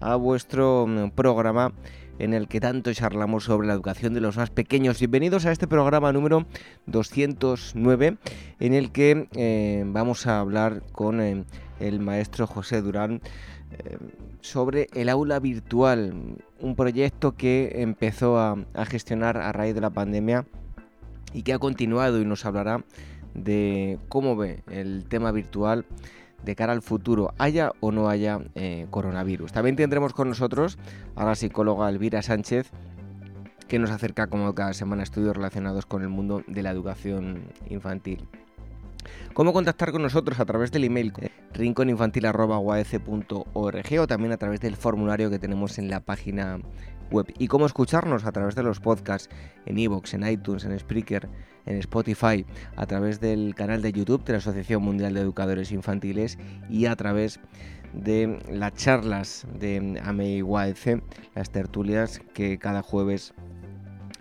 a vuestro mm, programa en el que tanto charlamos sobre la educación de los más pequeños. Bienvenidos a este programa número 209 en el que eh, vamos a hablar con eh, el maestro José Durán eh, sobre el aula virtual, un proyecto que empezó a, a gestionar a raíz de la pandemia y que ha continuado y nos hablará de cómo ve el tema virtual de cara al futuro, haya o no haya eh, coronavirus. También tendremos con nosotros a la psicóloga Elvira Sánchez, que nos acerca como cada semana estudios relacionados con el mundo de la educación infantil. ¿Cómo contactar con nosotros? A través del email eh, rinconinfantil.org o también a través del formulario que tenemos en la página web. Y cómo escucharnos a través de los podcasts en iVoox, en iTunes, en Spreaker, en Spotify, a través del canal de YouTube de la Asociación Mundial de Educadores Infantiles y a través de las charlas de AMEIYC, las tertulias que cada jueves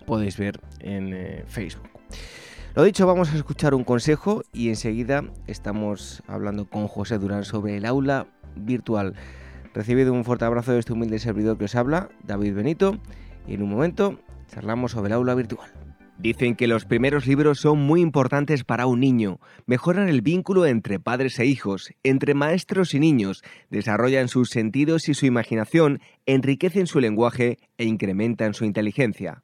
podéis ver en eh, Facebook. Lo dicho, vamos a escuchar un consejo y enseguida estamos hablando con José Durán sobre el aula virtual. Recibido un fuerte abrazo de este humilde servidor que os habla, David Benito, y en un momento charlamos sobre el aula virtual. Dicen que los primeros libros son muy importantes para un niño, mejoran el vínculo entre padres e hijos, entre maestros y niños, desarrollan sus sentidos y su imaginación, enriquecen su lenguaje e incrementan su inteligencia.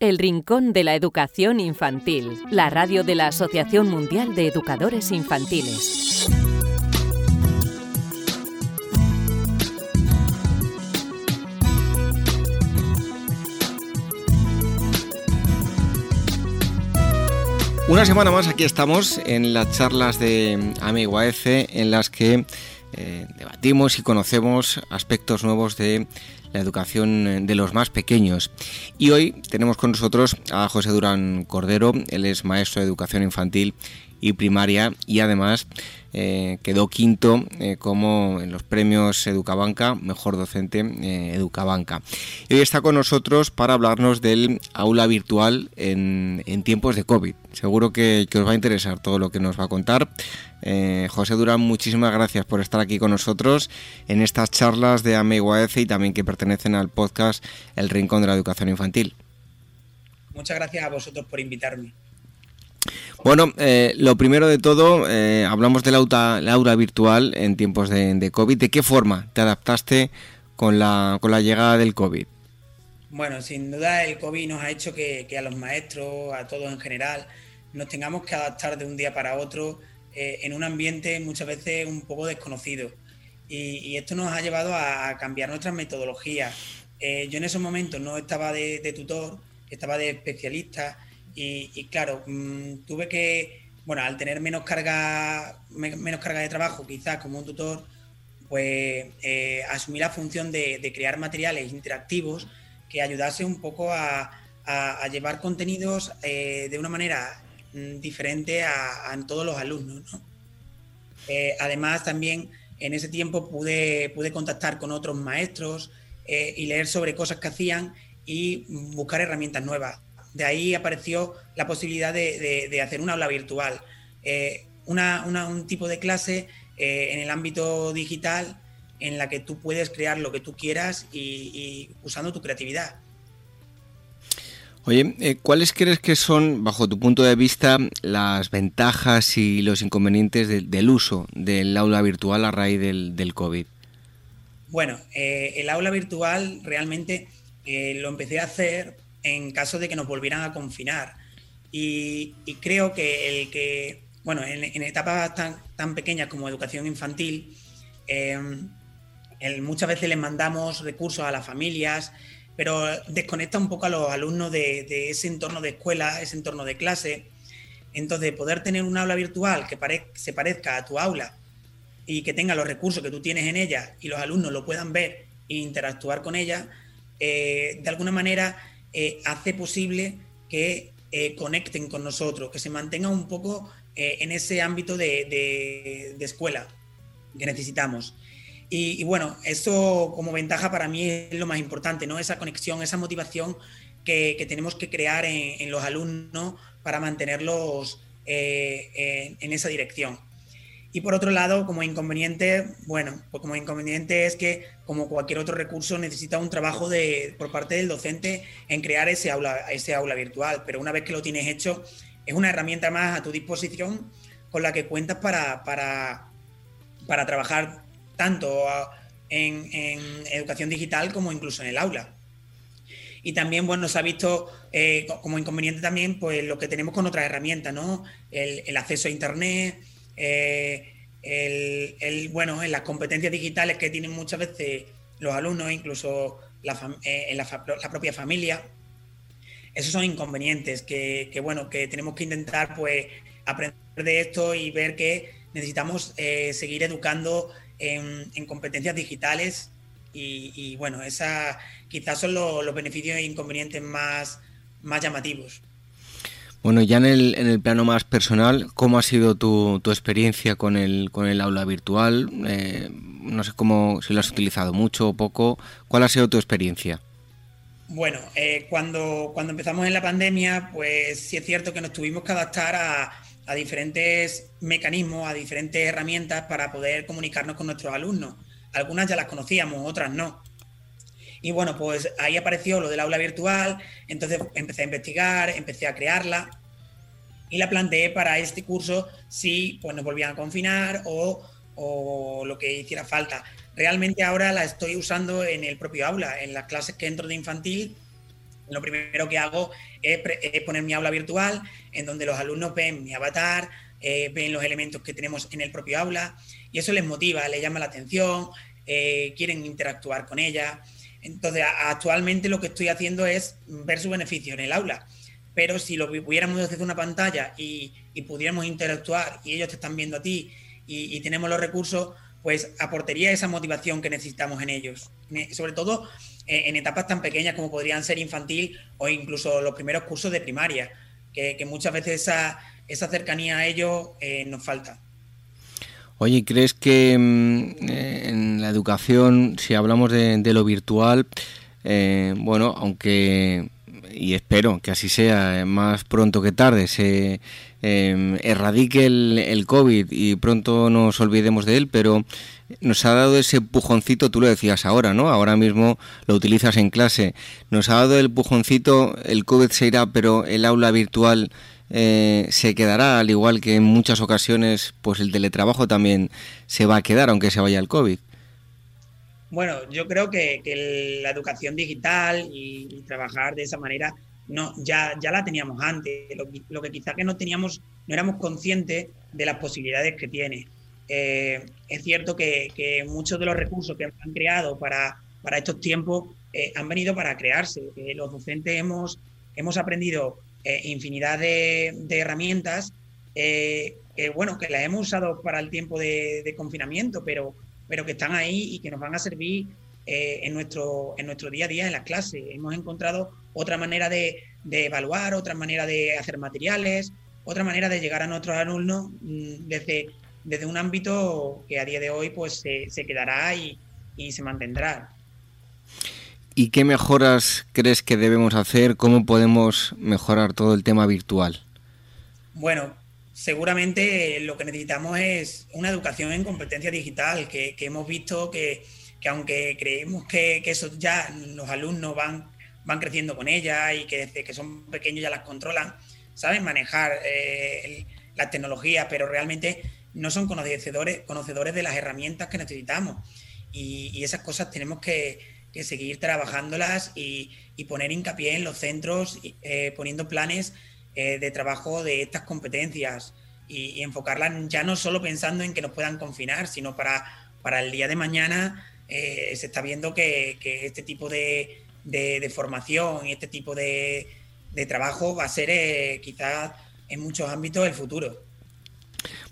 El Rincón de la Educación Infantil, la radio de la Asociación Mundial de Educadores Infantiles. Una semana más aquí estamos en las charlas de Amigo AF en las que eh, debatimos y conocemos aspectos nuevos de la educación de los más pequeños. Y hoy tenemos con nosotros a José Durán Cordero, él es maestro de educación infantil y primaria y además eh, quedó quinto eh, como en los premios Educabanca, mejor docente eh, Educabanca. Y hoy está con nosotros para hablarnos del aula virtual en, tiempos de COVID. Seguro que, os va a interesar todo lo que nos va a contar. José Durán, muchísimas gracias por estar aquí con nosotros en estas charlas de AMEGUAEC y también que pertenecen al podcast El Rincón de la Educación Infantil. Muchas gracias a vosotros por invitarme. Bueno, eh, lo primero de todo, eh, hablamos del aula, virtual en tiempos de, COVID. ¿De qué forma te adaptaste con la, con la llegada del COVID? Bueno, sin duda el COVID nos ha hecho que, a los maestros, a todos en general, nos tengamos que adaptar de un día para otro eh, en un ambiente muchas veces un poco desconocido. Y, esto nos ha llevado a cambiar nuestras metodologías. eh, yo en esos momentos no estaba de, tutor, estaba de especialista y, claro, mm, tuve que, bueno, al tener menos carga, menos carga de trabajo, quizás como un tutor, pues eh, asumí la función de, crear materiales interactivos que ayudase un poco a, llevar contenidos eh, de una manera diferente a, todos los alumnos. Eh, además, también en ese tiempo pude, pude contactar con otros maestros y leer sobre cosas que hacían y buscar herramientas nuevas. De ahí apareció la posibilidad de, hacer un aula virtual, un tipo de clase eh, en el ámbito digital en la que tú puedes crear lo que tú quieras y, usando tu creatividad. Oye, eh, ¿cuáles crees que son, bajo tu punto de vista, las ventajas y los inconvenientes del uso del aula virtual a raíz del, COVID? Bueno, eh, el aula virtual realmente lo empecé a hacer en caso de que nos volvieran a confinar. y creo que el que bueno, en, etapas tan, pequeñas como educación infantil, em, muchas veces les mandamos recursos a las familias, pero desconecta un poco a los alumnos de, ese entorno de escuela, ese entorno de clase. Entonces, poder tener un aula virtual que se parezca a tu aula y que tenga los recursos que tú tienes en ella y los alumnos lo puedan ver e interactuar con ella, eh, de alguna manera eh, hace posible que eh, conecten con nosotros, que se mantenga un poco en ese ámbito de, escuela que necesitamos. Y, bueno, eso como ventaja para mí es lo más importante, ¿no? Esa conexión, esa motivación que, tenemos que crear en, los alumnos para mantenerlos eh, en, esa dirección. Y por otro lado, como inconveniente, bueno, pues como inconveniente es que como cualquier otro recurso necesita un trabajo de, por parte del docente en crear ese aula, ese aula virtual, pero una vez que lo tienes hecho, es una herramienta más a tu disposición con la que cuentas para, para, trabajar tanto en, educación digital como incluso en el aula. Y también, bueno, se ha visto eh, como inconveniente también, pues lo que tenemos con otras herramientas, ¿no? El, acceso a Internet, eh, el, bueno, en las competencias digitales que tienen muchas veces los alumnos, incluso la, eh, en la, propia familia esos son inconvenientes que, bueno, que tenemos que intentar pues aprender de esto y ver que necesitamos seguir educando en, competencias digitales y, bueno, esa quizás son los beneficios e inconvenientes más, más llamativos. Bueno, ya en el, en el plano más personal, ¿cómo ha sido tu, experiencia con el, con el aula virtual? Eh, no sé cómo, si lo has utilizado mucho o poco. ¿Cuál ha sido tu experiencia? Bueno, eh, cuando, cuando empezamos en la pandemia, pues sí es cierto que nos tuvimos que adaptar a, diferentes mecanismos, a diferentes herramientas para poder comunicarnos con nuestros alumnos. Algunas ya las conocíamos, otras no. Y bueno, pues ahí apareció lo del aula virtual, entonces empecé a investigar, empecé a crearla y la planteé para este curso si pues, nos volvían a confinar o, o lo que hiciera falta. Realmente ahora la estoy usando en el propio aula, en las clases que entro de infantil. Lo primero que hago es, poner mi aula virtual, en donde los alumnos ven mi avatar, eh, ven los elementos que tenemos en el propio aula, y eso les motiva, les llama la atención, eh, quieren interactuar con ella. Entonces, actualmente lo que estoy haciendo es ver su beneficio en el aula. Pero si lo pudiéramos desde una pantalla y, pudiéramos interactuar y ellos te están viendo a ti y tenemos los recursos, pues aportaría esa motivación que necesitamos en ellos. Sobre todo en etapas tan pequeñas como podrían ser infantil o incluso los primeros cursos de primaria, que, muchas veces esa, esa, cercanía a ellos eh, nos falta. Oye, ¿crees que mm, eh, en la educación, si hablamos de, lo virtual, bueno, aunque, y espero que así sea, más pronto que tarde, se eh, erradique el, el, COVID y pronto nos olvidemos de él, pero nos ha dado ese pujoncito, tú lo decías ahora, ¿no? Ahora mismo lo utilizas en clase. Nos ha dado el pujoncito, el COVID se irá, pero el aula virtual eh, se quedará, al igual que en muchas ocasiones, pues el teletrabajo también se va a quedar, aunque se vaya el COVID. Bueno, yo creo que, la educación digital y trabajar de esa manera no, ya, ya la teníamos antes. Lo, que quizá que no teníamos, no éramos conscientes de las posibilidades que tiene. Eh, es cierto que, muchos de los recursos que han creado para, para estos tiempos eh, han venido para crearse. los docentes hemos, hemos aprendido infinidad de, herramientas que, bueno, que las hemos usado para el tiempo de, confinamiento, pero, pero que están ahí y que nos van a servir en, nuestro, en nuestro día a día en las clases. Hemos encontrado otra manera de, de evaluar, otra manera de hacer materiales, otra manera de llegar a nuestros alumnos mm, desde, desde un ámbito que a día de hoy pues se, quedará y, se mantendrá. ¿Y qué mejoras crees que debemos hacer? ¿Cómo podemos mejorar todo el tema virtual? Bueno, seguramente lo que necesitamos es una educación en competencia digital, que, hemos visto que, aunque creemos que, que, eso ya los alumnos van van creciendo con ella y que desde que son pequeños ya las controlan, saben manejar eh, las tecnologías, pero realmente no son conocedores, conocedores de las herramientas que necesitamos. Y, esas cosas tenemos que, seguir trabajándolas y, poner hincapié en los centros, eh, poniendo planes eh, de trabajo de estas competencias y, enfocarlas ya no solo pensando en que nos puedan confinar, sino para, para el día de mañana se está viendo que este tipo de, de, formación y este tipo de, trabajo va a ser eh, quizás en muchos ámbitos el futuro.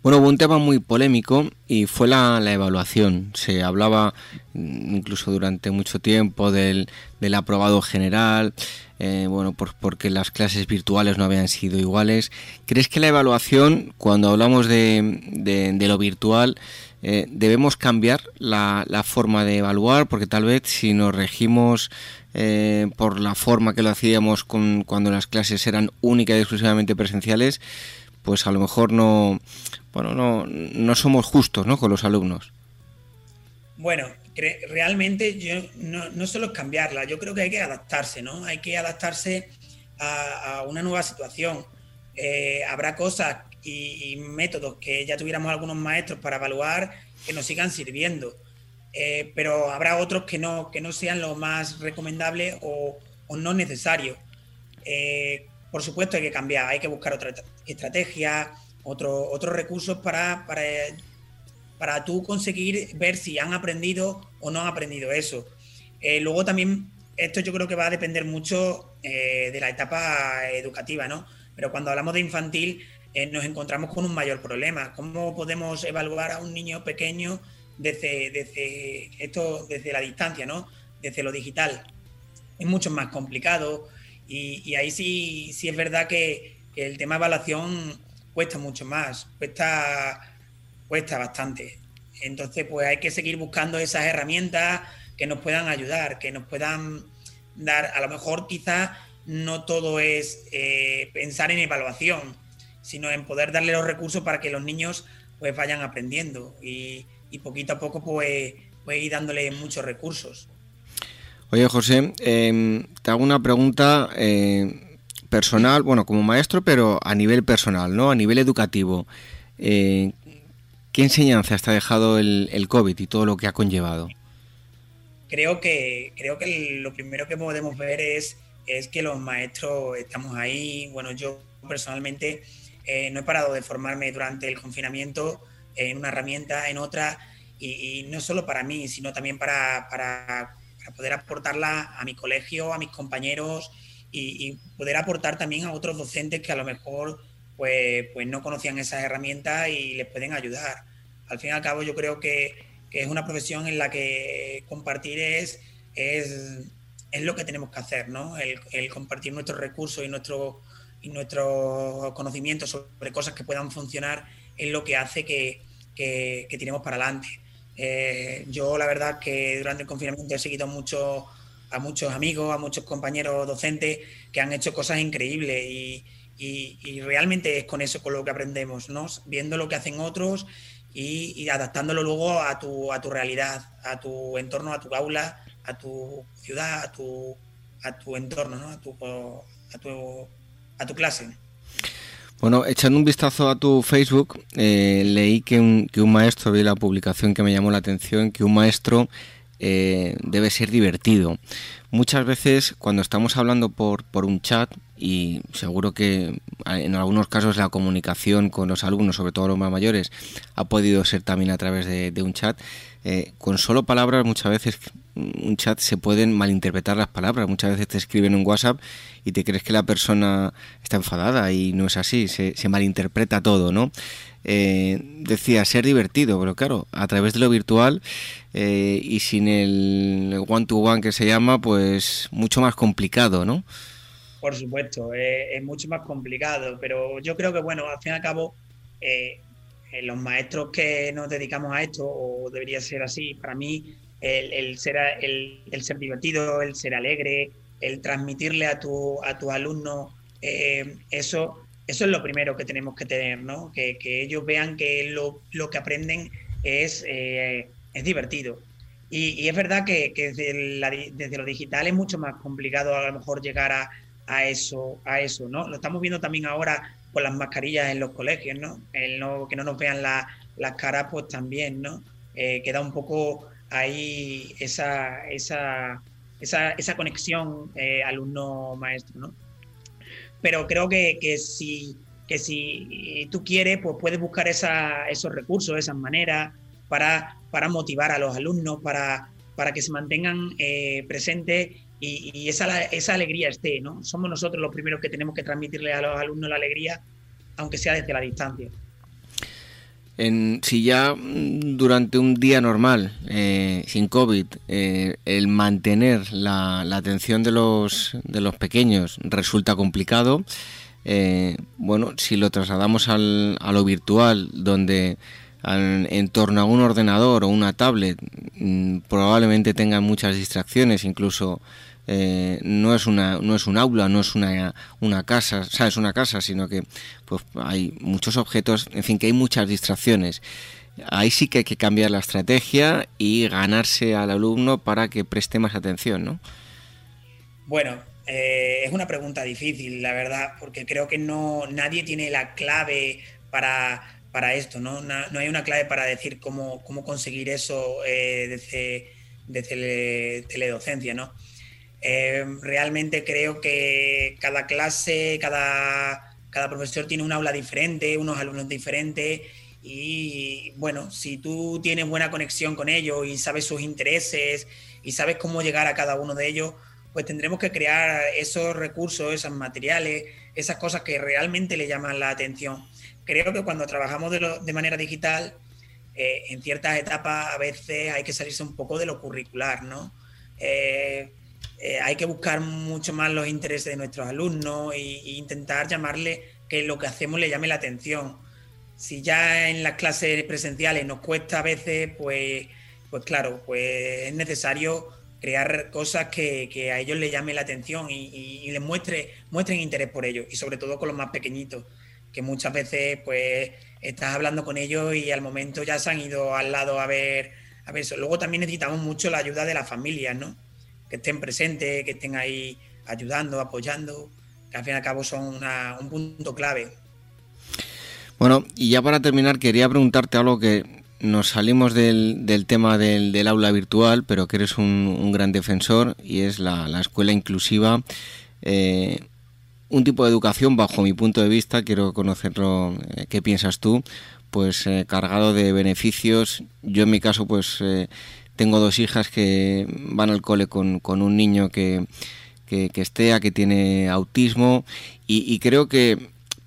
Bueno, hubo un tema muy polémico y fue la, evaluación. Se hablaba mm, incluso durante mucho tiempo del, aprobado general, eh, bueno, porque las clases virtuales no habían sido iguales. ¿Crees que la evaluación, cuando hablamos de, lo virtual, eh, debemos cambiar la, la, forma de evaluar? Porque tal vez si nos regimos eh, por la forma que lo hacíamos con, cuando las clases eran únicas y exclusivamente presenciales, pues a lo mejor no, bueno, no, no somos justos ¿no? con los alumnos. Bueno, realmente yo no, no solo es cambiarla, yo creo que hay que adaptarse, ¿no? Hay que adaptarse a, una nueva situación. Eh, habrá cosas y, métodos que ya tuviéramos algunos maestros para evaluar que nos sigan sirviendo. Eh, pero habrá otros que no, que no sean lo más recomendable o, no necesario. Eh, por supuesto hay que cambiar, hay que buscar otra estrategia, otro, otros recursos para, para, tú conseguir ver si han aprendido o no han aprendido eso. Eh, luego también, esto yo creo que va a depender mucho de la etapa educativa, ¿no? Pero cuando hablamos de infantil, nos encontramos con un mayor problema. ¿Cómo podemos evaluar a un niño pequeño desde, desde, esto, desde la distancia, ¿no? Desde lo digital. Es mucho más complicado y, ahí sí, sí es verdad que, el tema de evaluación cuesta mucho más, cuesta, cuesta bastante. Entonces, pues hay que seguir buscando esas herramientas que nos puedan ayudar, que nos puedan dar, a lo mejor quizás no todo es eh, pensar en evaluación, sino en poder darle los recursos para que los niños pues vayan aprendiendo. Y, poquito a poco pues, pues ir dándole muchos recursos. Oye José, em, te hago una pregunta eh, personal, bueno, como maestro, pero a nivel personal, ¿no? A nivel educativo. Eh, ¿Qué enseñanza te ha dejado el, COVID y todo lo que ha conllevado? Creo que, creo que lo primero que podemos ver es, es que los maestros estamos ahí. Bueno, yo personalmente eh, no he parado de formarme durante el confinamiento en una herramienta, en otra, y, no solo para mí, sino también para, para, poder aportarla a mi colegio, a mis compañeros y, poder aportar también a otros docentes que a lo mejor pues, pues no conocían esas herramientas y les pueden ayudar. Al fin y al cabo yo creo que, que es una profesión en la que compartir es, es, es lo que tenemos que hacer, ¿no? El, compartir nuestros recursos y, nuestro, y nuestros conocimientos sobre cosas que puedan funcionar es lo que hace que, que, tenemos para adelante. Eh, yo la verdad que durante el confinamiento he seguido mucho, a muchos amigos, a muchos compañeros docentes que han hecho cosas increíbles y, realmente es con eso con lo que aprendemos, ¿no? viendo lo que hacen otros y, adaptándolo luego a tu, a tu realidad, a tu entorno, a tu aula, a tu ciudad, a tu, a tu entorno, ¿no? a, tu, a, tu, a tu clase. Bueno, echando un vistazo a tu Facebook, eh, leí que un, que un, maestro, vi la publicación que me llamó la atención, que un maestro eh, debe ser divertido. Muchas veces cuando estamos hablando por, por un chat, y seguro que en algunos casos la comunicación con los alumnos, sobre todo los más mayores, ha podido ser también a través de, un chat. Eh, con solo palabras muchas veces un chat se pueden malinterpretar las palabras. Muchas veces te escriben un WhatsApp y te crees que la persona está enfadada y no es así, se, malinterpreta todo, ¿no? Eh, decía ser divertido, pero claro, a través de lo virtual eh, y sin el one-to-one que se llama, pues mucho más complicado, ¿no? Por supuesto, es mucho más complicado, pero yo creo que, bueno, al fin y al cabo, eh, los maestros que nos dedicamos a esto, o debería ser así, para mí el, ser, el, ser divertido, el ser alegre, el transmitirle a tu, a tus alumnos eh, eso, eso es lo primero que tenemos que tener, ¿no? Que, ellos vean que lo, que aprenden es, eh, es divertido. Y, es verdad que, desde, lo digital es mucho más complicado a lo mejor llegar a, a, eso, a eso, ¿no? Lo estamos viendo también ahora con las mascarillas en los colegios, ¿no? El no que no nos vean las caras, pues también, ¿no? Eh, queda un poco hay esa, esa, esa, esa conexión eh, alumno-maestro, ¿no? Pero creo que, que, si, que si tú quieres, pues puedes buscar esa, esos recursos, esas maneras para, para motivar a los alumnos, para, para que se mantengan eh, presentes y, esa, esa alegría esté, ¿no? Somos nosotros los primeros que tenemos que transmitirle a los alumnos la alegría, aunque sea desde la distancia si ya mm, durante un día normal, eh, sin COVID, eh, el mantener la, atención de los, de los pequeños resulta complicado, eh, bueno, si lo trasladamos al, a lo virtual, donde en torno a un ordenador o una tablet mm, probablemente tengan muchas distracciones, incluso eh, no es una no es un aula no es una, una casa o sea, es una casa sino que pues hay muchos objetos en fin que hay muchas distracciones ahí sí que hay que cambiar la estrategia y ganarse al alumno para que preste más atención no bueno eh, es una pregunta difícil la verdad porque creo que no nadie tiene la clave para para esto, ¿no? No, hay una clave para decir cómo, cómo conseguir eso eh, desde, desde teledocencia, ¿no? Eh, realmente creo que cada clase, cada, cada profesor tiene un aula diferente, unos alumnos diferentes y bueno, si tú tienes buena conexión con ellos y sabes sus intereses y sabes cómo llegar a cada uno de ellos, pues tendremos que crear esos recursos, esos materiales, esas cosas que realmente le llaman la atención. Creo que cuando trabajamos de, manera digital, eh, en ciertas etapas a veces hay que salirse un poco de lo curricular, ¿no? Eh, eh, hay que buscar mucho más los intereses de nuestros alumnos e, intentar llamarle que lo que hacemos le llame la atención. Si ya en las clases presenciales nos cuesta a veces, pues, pues claro, pues es necesario crear cosas que, a ellos les llame la atención y, les muestre, muestren interés por ello, y sobre todo con los más pequeñitos, que muchas veces pues estás hablando con ellos y al momento ya se han ido al lado a ver, a ver eso. Luego también necesitamos mucho la ayuda de las familias, ¿no? Que estén presentes, que estén ahí ayudando, apoyando, que al fin y al cabo son un punto clave. Bueno, y ya para terminar quería preguntarte algo que nos salimos del, tema del, aula virtual, pero que eres un, gran defensor y es la, escuela inclusiva. Eh, un tipo de educación, bajo mi punto de vista, quiero conocerlo, eh, qué piensas tú, pues eh, cargado de beneficios. Yo en mi caso, pues tengo dos hijas que van al cole con, un niño que, que, que estea, que tiene autismo y, creo que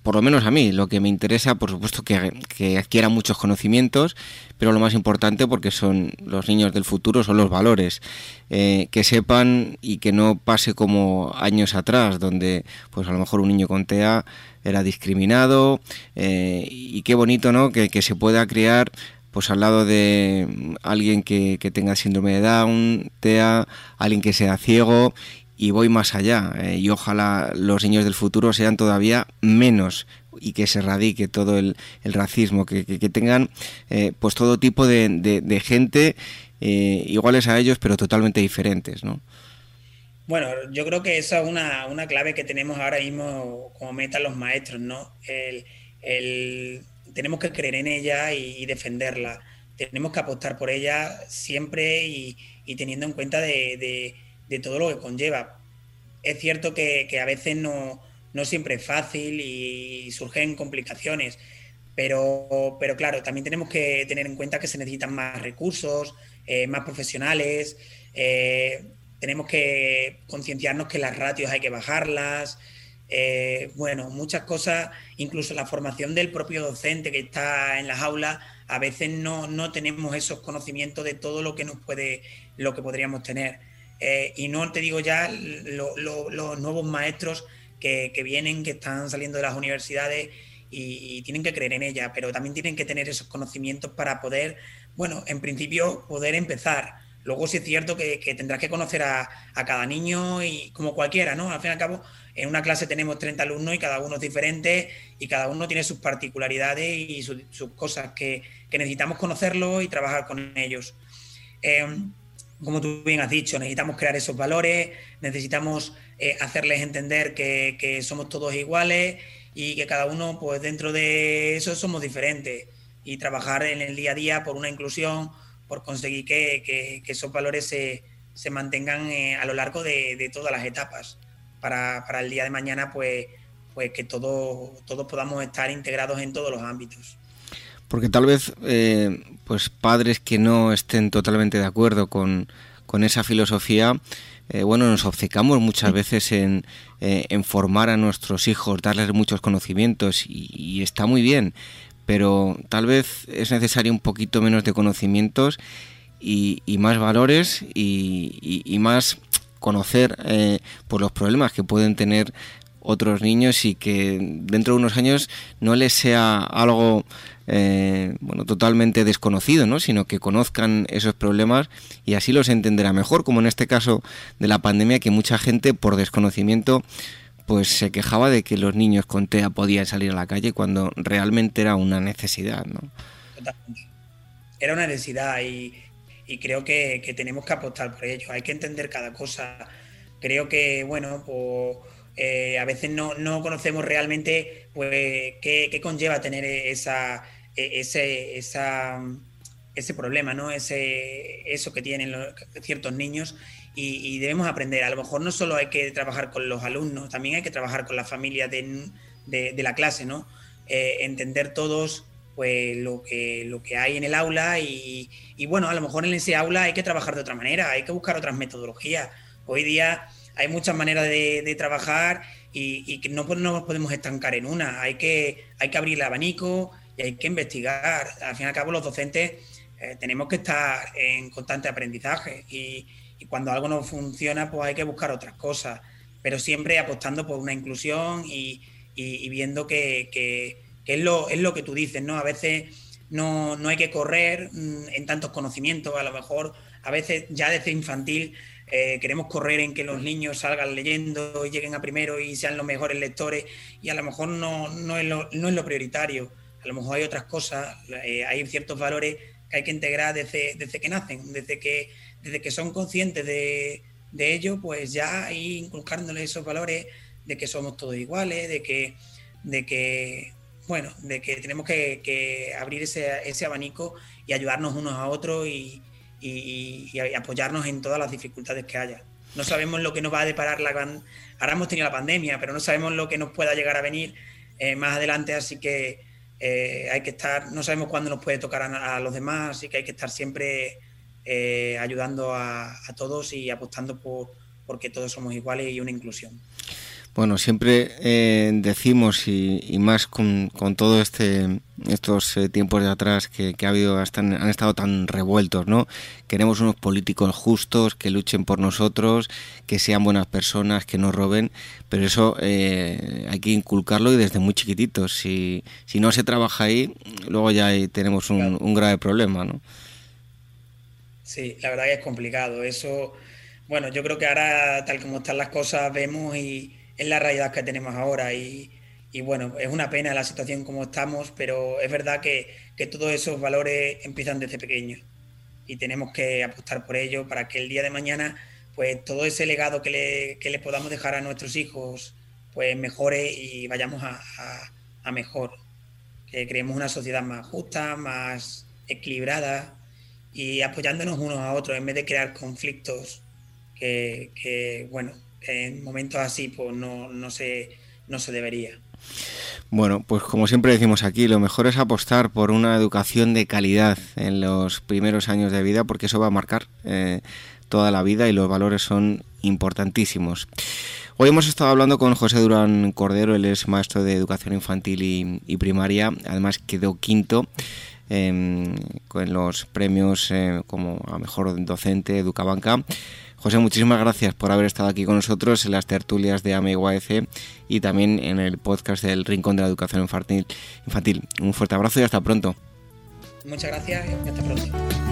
por lo menos a mí, lo que me interesa, por supuesto, que, que adquiera muchos conocimientos, pero lo más importante, porque son los niños del futuro, son los valores. Eh, que sepan y que no pase como años atrás, donde pues a lo mejor un niño con TEA era discriminado, eh, y qué bonito, ¿no?, que, que se pueda crear pues al lado de alguien que, tenga síndrome de Down, TEA, alguien que sea ciego y voy más allá eh, y ojalá los niños del futuro sean todavía menos y que se erradique todo el, racismo, que, tengan eh, pues todo tipo de, gente eh, iguales a ellos pero totalmente diferentes, ¿no? Bueno, yo creo que esa es una, clave que tenemos ahora mismo como meta los maestros, ¿no? el tenemos que creer en ella y, defenderla. Tenemos que apostar por ella siempre y, teniendo en cuenta de, todo lo que conlleva. Es cierto que, a veces no, no siempre es fácil y surgen complicaciones. Pero, pero claro, también tenemos que tener en cuenta que se necesitan más recursos, eh, más profesionales. Eh, tenemos que concienciarnos que las ratios hay que bajarlas. Eh, bueno, muchas cosas, incluso la formación del propio docente que está en las aulas, a veces no, no tenemos esos conocimientos de todo lo que nos puede, lo que podríamos tener. y no te digo ya los nuevos maestros que, que vienen, que están saliendo de las universidades y, tienen que creer en ella, pero también tienen que tener esos conocimientos para poder, bueno, en principio poder empezar. Luego sí es cierto que, tendrás que conocer a, cada niño y como cualquiera, ¿no? Al fin y al cabo, en una clase tenemos 30 alumnos y cada uno es diferente y cada uno tiene sus particularidades y sus, cosas que, necesitamos conocerlo y trabajar con ellos. Em, como tú bien has dicho, necesitamos crear esos valores, necesitamos eh, hacerles entender que, que somos todos iguales y que cada uno, pues dentro de eso somos diferentes y trabajar en el día a día por una inclusión, por conseguir que, esos valores se, mantengan eh, a lo largo de, todas las etapas. Para, el día de mañana, pues, pues que todo, todos podamos estar integrados en todos los ámbitos. Porque tal vez eh, pues padres que no estén totalmente de acuerdo con, con esa filosofía, eh, bueno, nos obcecamos muchas veces en, en, formar a nuestros hijos, darles muchos conocimientos y, está muy bien, pero tal vez es necesario un poquito menos de conocimientos y, más valores y, más conocer eh, por los problemas que pueden tener otros niños y que dentro de unos años no les sea algo eh, bueno, totalmente desconocido, ¿no? sino que conozcan esos problemas y así los entenderá mejor, como en este caso de la pandemia, que mucha gente por desconocimiento pues se quejaba de que los niños con TEA podían salir a la calle cuando realmente era una necesidad. ¿no? Era una necesidad y, creo que, tenemos que apostar por ello. Hay que entender cada cosa. Creo que, bueno, pues, eh, a veces no, conocemos realmente pues, qué, conlleva tener esa, e, ese, ese problema, ¿no? ese, eso que tienen ciertos niños y, debemos aprender. A lo mejor no solo hay que trabajar con los alumnos, también hay que trabajar con la familia de, la clase, ¿no? Eh, entender todos pues lo que, lo que hay en el aula y, bueno, a lo mejor en ese aula hay que trabajar de otra manera, hay que buscar otras metodologías. Hoy día hay muchas maneras de, trabajar y, que no, nos podemos estancar en una. Hay que, hay que abrir el abanico y hay que investigar. Al fin y al cabo, los docentes eh, tenemos que estar en constante aprendizaje y, cuando algo no funciona, pues hay que buscar otras cosas, pero siempre apostando por una inclusión y, viendo que, es, lo, es lo que tú dices, ¿no? A veces no, no hay que correr mm, en tantos conocimientos, a lo mejor a veces ya desde infantil eh, queremos correr en que los niños salgan leyendo y lleguen a primero y sean los mejores lectores y a lo mejor no, no, es, lo, no es lo prioritario. A lo mejor hay otras cosas, eh, hay ciertos valores que hay que integrar desde, desde que nacen, desde que, desde que son conscientes de, de ello, pues ya ir inculcándoles esos valores de que somos todos iguales, de que, de que bueno, de que tenemos que, que abrir ese, ese, abanico y ayudarnos unos a otros y, y, apoyarnos en todas las dificultades que haya. No sabemos lo que nos va a deparar la Ahora hemos tenido la pandemia, pero no sabemos lo que nos pueda llegar a venir eh, más adelante, así que eh, hay que estar, no sabemos cuándo nos puede tocar a, los demás, así que hay que estar siempre eh, ayudando a, a, todos y apostando por porque todos somos iguales y una inclusión. Bueno, siempre eh, decimos y, más con, con, todo este estos eh, tiempos de atrás que, ha habido han estado tan revueltos, ¿no? Queremos unos políticos justos que luchen por nosotros, que sean buenas personas, que no roben, pero eso eh, hay que inculcarlo y desde muy chiquititos. Si, si no se trabaja ahí, luego ya tenemos un, un grave problema, ¿no? Sí, la verdad que es complicado. Eso, bueno, yo creo que ahora tal como están las cosas vemos y es la realidad que tenemos ahora y, bueno, es una pena la situación como estamos, pero es verdad que, todos esos valores empiezan desde pequeños y tenemos que apostar por ello para que el día de mañana pues todo ese legado que le, podamos dejar a nuestros hijos pues mejore y vayamos a, mejor, que creemos una sociedad más justa, más equilibrada y apoyándonos unos a otros en vez de crear conflictos que, bueno, en momentos así pues no, no, se, no se debería. Bueno, pues como siempre decimos aquí, lo mejor es apostar por una educación de calidad en los primeros años de vida, porque eso va a marcar eh, toda la vida y los valores son importantísimos. Hoy hemos estado hablando con José Durán Cordero, él es maestro de educación infantil y, primaria, además quedó quinto em, con los premios eh, como a mejor docente Educabanca. José, muchísimas gracias por haber estado aquí con nosotros en las tertulias de AME y también en el podcast del Rincón de la Educación infantil. Un fuerte abrazo y hasta pronto. Muchas gracias y hasta pronto.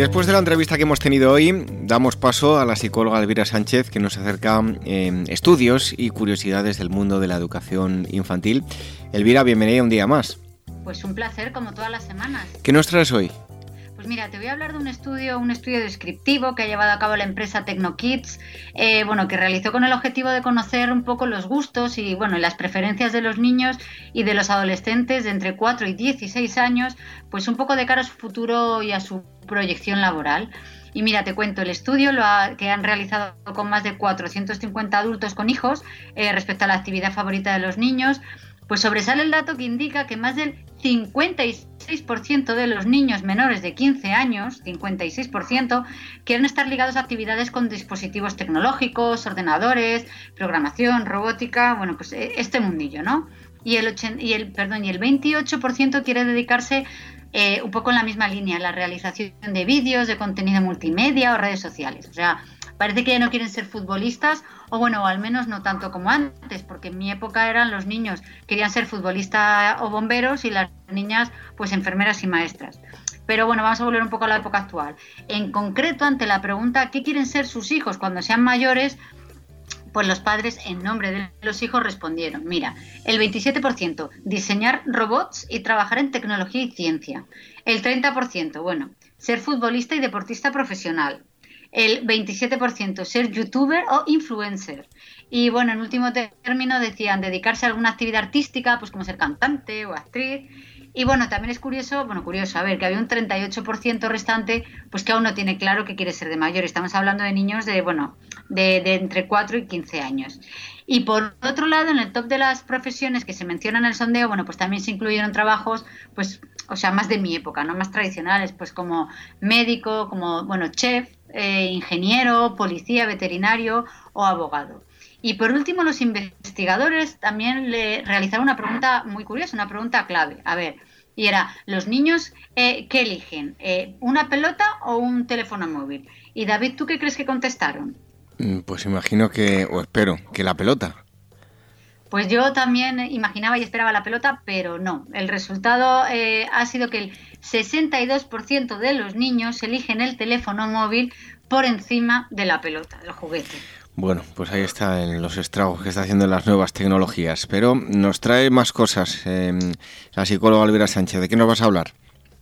Después de la entrevista que hemos tenido hoy, damos paso a la psicóloga Elvira Sánchez, que nos acerca eh, estudios y curiosidades del mundo de la educación infantil. Elvira, bienvenida un día más. Pues un placer, como todas las semanas. ¿Qué nos traes hoy? Pues mira, te voy a hablar de un estudio, un estudio descriptivo que ha llevado a cabo la empresa TecnoKids, eh, bueno, que realizó con el objetivo de conocer un poco los gustos y bueno, las preferencias de los niños y de los adolescentes de entre 4 y 16 años, pues un poco de cara a su futuro y a su proyección laboral. Y mira, te cuento, el estudio lo que han realizado con más de 450 adultos con hijos eh, respecto a la actividad favorita de los niños, pues sobresale el dato que indica que más del 56% de los niños menores de 15 años, 56%, quieren estar ligados a actividades con dispositivos tecnológicos, ordenadores, programación, robótica, bueno, pues e, este mundillo, ¿no? Y el, y el, perdón, y el 28% quiere dedicarse eh, un poco en la misma línea, la realización de vídeos, de contenido multimedia o redes sociales. O sea, parece que ya no quieren ser futbolistas, o bueno, al menos no tanto como antes, porque en mi época eran los niños querían ser futbolistas o bomberos y las niñas pues enfermeras y maestras. Pero bueno, vamos a volver un poco a la época actual. En concreto, ante la pregunta ¿qué quieren ser sus hijos cuando sean mayores? Pues los padres, en nombre de los hijos, respondieron, mira, el 27% diseñar robots y trabajar en tecnología y ciencia. El 30%, bueno, ser futbolista y deportista profesional el 27% ser youtuber o influencer. Y bueno, en último término decían dedicarse a alguna actividad artística, pues como ser cantante o actriz. Y bueno, también es curioso, bueno, curioso, a ver, que había un 38% restante, pues que aún no tiene claro que quiere ser de mayor. Estamos hablando de niños de, bueno, de, entre 4 y 15 años. Y por otro lado, en el top de las profesiones que se mencionan en el sondeo, bueno, pues también se incluyeron trabajos, pues, o sea, más de mi época, ¿no? Más tradicionales, pues como médico, como, bueno, chef, eh, ingeniero, policía, veterinario o abogado. Y por último, los investigadores también le realizaron una pregunta muy curiosa, una pregunta clave. A ver, y era, ¿los niños eh, qué eligen? Eh, ¿Una pelota o un teléfono móvil? Y David, ¿tú qué crees que contestaron? Mm, pues imagino que, o espero, que la pelota. Pues yo también imaginaba y esperaba la pelota, pero no. El resultado ha sido que el 62% de los niños eligen el teléfono móvil por encima de la pelota, del juguete. Bueno, pues ahí están los estragos que está haciendo las nuevas tecnologías. Pero nos trae más cosas em, la psicóloga Olvera Sánchez. ¿De qué nos vas a hablar?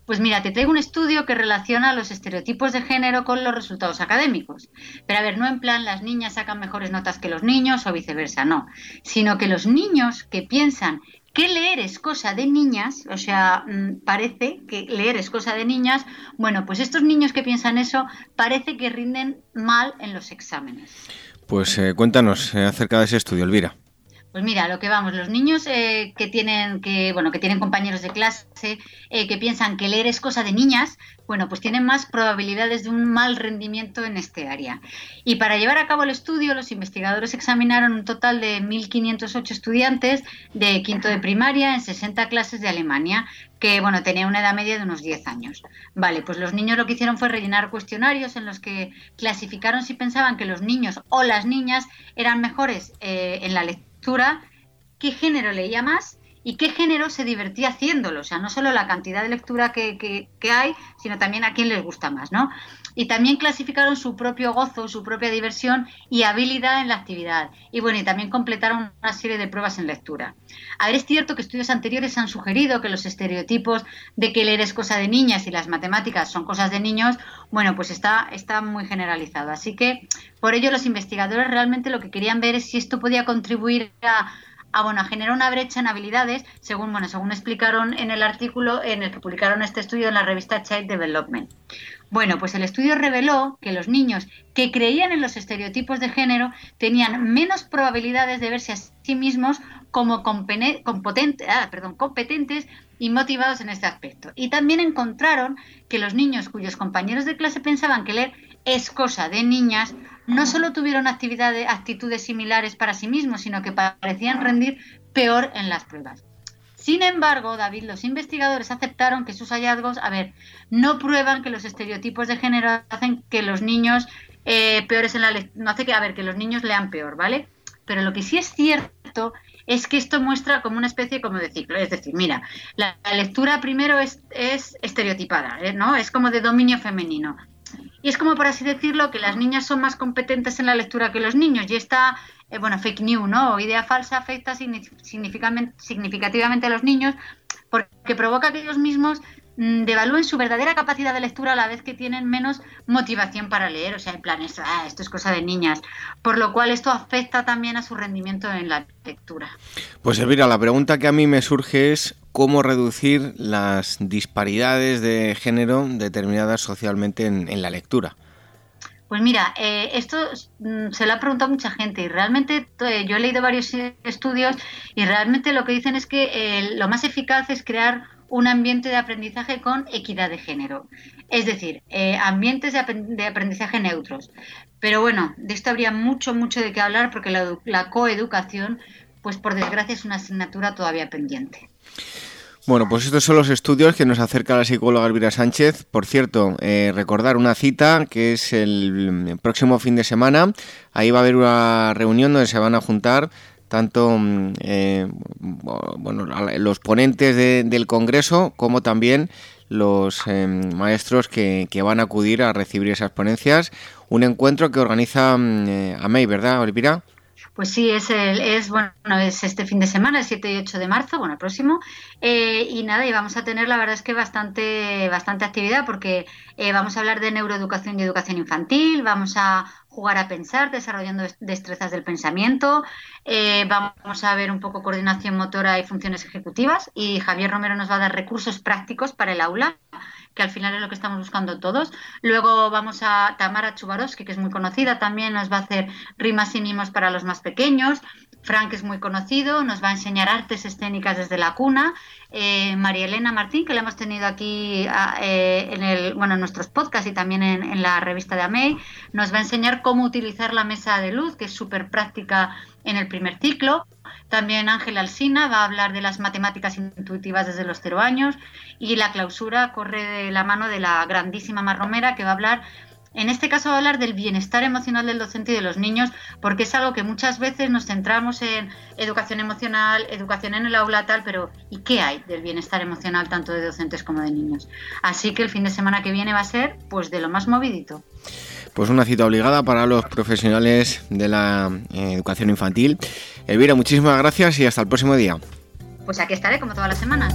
Pues mira, te traigo un estudio que relaciona los estereotipos de género con los resultados académicos. Pero a ver, no en plan las niñas sacan mejores notas que los niños o viceversa, no. Sino que los niños que piensan que leer es cosa de niñas, o sea, mm, parece que leer es cosa de niñas, bueno, pues estos niños que piensan eso parece que rinden mal en los exámenes. Pues eh, cuéntanos eh, acerca de ese estudio, Elvira. Pues mira, lo que vamos, los niños eh, que tienen que, bueno, que tienen compañeros de clase eh, que piensan que leer es cosa de niñas, bueno, pues tienen más probabilidades de un mal rendimiento en este área. Y para llevar a cabo el estudio, los investigadores examinaron un total de 1.508 estudiantes de quinto de primaria en 60 clases de Alemania, que bueno, tenían una edad media de unos 10 años. Vale, pues los niños lo que hicieron fue rellenar cuestionarios en los que clasificaron si pensaban que los niños o las niñas eran mejores eh, en la lectura qué género leía más y qué género se divertía haciéndolo. O sea, no solo la cantidad de lectura que, que, hay, sino también a quién les gusta más, ¿no? Y también clasificaron su propio gozo, su propia diversión y habilidad en la actividad. Y bueno, y también completaron una serie de pruebas en lectura. A ver, es cierto que estudios anteriores han sugerido que los estereotipos de que leer es cosa de niñas y las matemáticas son cosas de niños, bueno, pues está, está muy generalizado. Así que por ello los investigadores realmente lo que querían ver es si esto podía contribuir a a, bueno, generar una brecha en habilidades, según, bueno, según explicaron en el artículo en el que publicaron este estudio en la revista Child Development. Bueno, pues el estudio reveló que los niños que creían en los estereotipos de género tenían menos probabilidades de verse a sí mismos como ah, perdón, competentes y motivados en este aspecto. Y también encontraron que los niños cuyos compañeros de clase pensaban que leer es cosa de niñas no solo tuvieron actividades, actitudes similares para sí mismos, sino que parecían rendir peor en las pruebas. Sin embargo, David, los investigadores aceptaron que sus hallazgos, a ver, no prueban que los estereotipos de género hacen que los niños eh, peores en la no hace que, a ver, que los niños lean peor, ¿vale? Pero lo que sí es cierto es que esto muestra como una especie como de ciclo. Es decir, mira, la, lectura primero es, es estereotipada, ¿eh? ¿no? Es como de dominio femenino. Y es como, por así decirlo, que las niñas son más competentes en la lectura que los niños. Y esta, eh, bueno, fake news, ¿no? O idea falsa afecta significativamente a los niños porque provoca que ellos mismos mm, devalúen su verdadera capacidad de lectura a la vez que tienen menos motivación para leer. O sea, en plan, ah, esto es cosa de niñas. Por lo cual esto afecta también a su rendimiento en la lectura. Pues Elvira, la pregunta que a mí me surge es cómo reducir las disparidades de género determinadas socialmente en, la lectura. Pues mira, eh, esto mm, se lo ha preguntado mucha gente y realmente eh, yo he leído varios estudios y realmente lo que dicen es que eh, lo más eficaz es crear un ambiente de aprendizaje con equidad de género, es decir, ambientes de, aprendizaje neutros. Pero bueno, de esto habría mucho, mucho de qué hablar porque la, la coeducación, pues por desgracia es una asignatura todavía pendiente. Bueno, pues estos son los estudios que nos acerca la psicóloga Elvira Sánchez. Por cierto, eh, recordar una cita que es el próximo fin de semana. Ahí va a haber una reunión donde se van a juntar tanto mm, eh, bueno, los ponentes del Congreso como también los eh, maestros que, van a acudir a recibir esas ponencias. Un encuentro que organiza mm, AMEI, ¿verdad, Elvira? Pues sí, es, el, es, bueno, es este fin de semana, el 7 y 8 de marzo, bueno, el próximo. Eh, y nada, y vamos a tener, la verdad es que bastante, bastante actividad porque eh, vamos a hablar de neuroeducación y educación infantil, vamos a jugar a pensar, desarrollando destrezas del pensamiento, eh, vamos a ver un poco coordinación motora y funciones ejecutivas y Javier Romero nos va a dar recursos prácticos para el aula que al final es lo que estamos buscando todos. Luego vamos a Tamara Chubarovsky, que es muy conocida, también nos va a hacer rimas y mimos para los más pequeños. Frank es muy conocido, nos va a enseñar artes escénicas desde la cuna. Eh, María Elena Martín, que la hemos tenido aquí eh, en, el, bueno, en nuestros podcasts y también en, en la revista de AMEI, nos va a enseñar cómo utilizar la mesa de luz, que es súper práctica en el primer ciclo. También Ángel Alsina va a hablar de las matemáticas intuitivas desde los cero años y la clausura corre de la mano de la grandísima Marromera que va a hablar en este caso va a hablar del bienestar emocional del docente y de los niños, porque es algo que muchas veces nos centramos en educación emocional, educación en el aula, tal, pero ¿y qué hay del bienestar emocional tanto de docentes como de niños? Así que el fin de semana que viene va a ser pues de lo más movidito. Pues una cita obligada para los profesionales de la eh, educación infantil. Elvira, muchísimas gracias y hasta el próximo día. Pues aquí estaré como todas las semanas.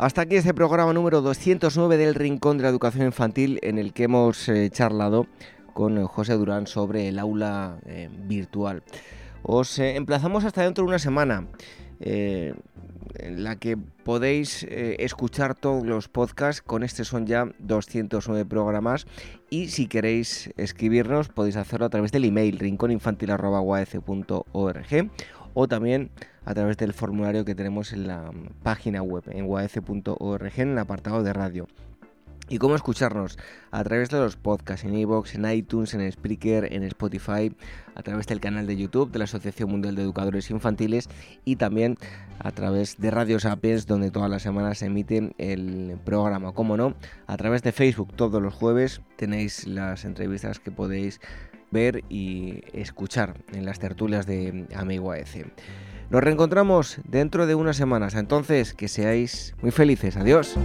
Hasta aquí este programa número 209 del Rincón de la Educación Infantil en el que hemos eh, charlado con eh, José Durán sobre el aula eh, virtual. Os emplazamos hasta dentro de una semana en la que podéis escuchar todos los podcasts. Con este son ya 209 programas. Y si queréis escribirnos, podéis hacerlo a través del email rincóninfantil.org o también a través del formulario que tenemos en la página web en uaf.org en el apartado de radio. ¿Y cómo escucharnos? A través de los podcasts en iVoox, en iTunes, en Spreaker, en Spotify, a través del canal de YouTube de la Asociación Mundial de Educadores Infantiles y también a través de Radio Sapiens, donde todas las semanas se emite el programa. Como no, a través de Facebook todos los jueves tenéis las entrevistas que podéis ver y escuchar en las tertulias de Amigo AEC. Nos reencontramos dentro de unas semanas, entonces que seáis muy felices. Adiós.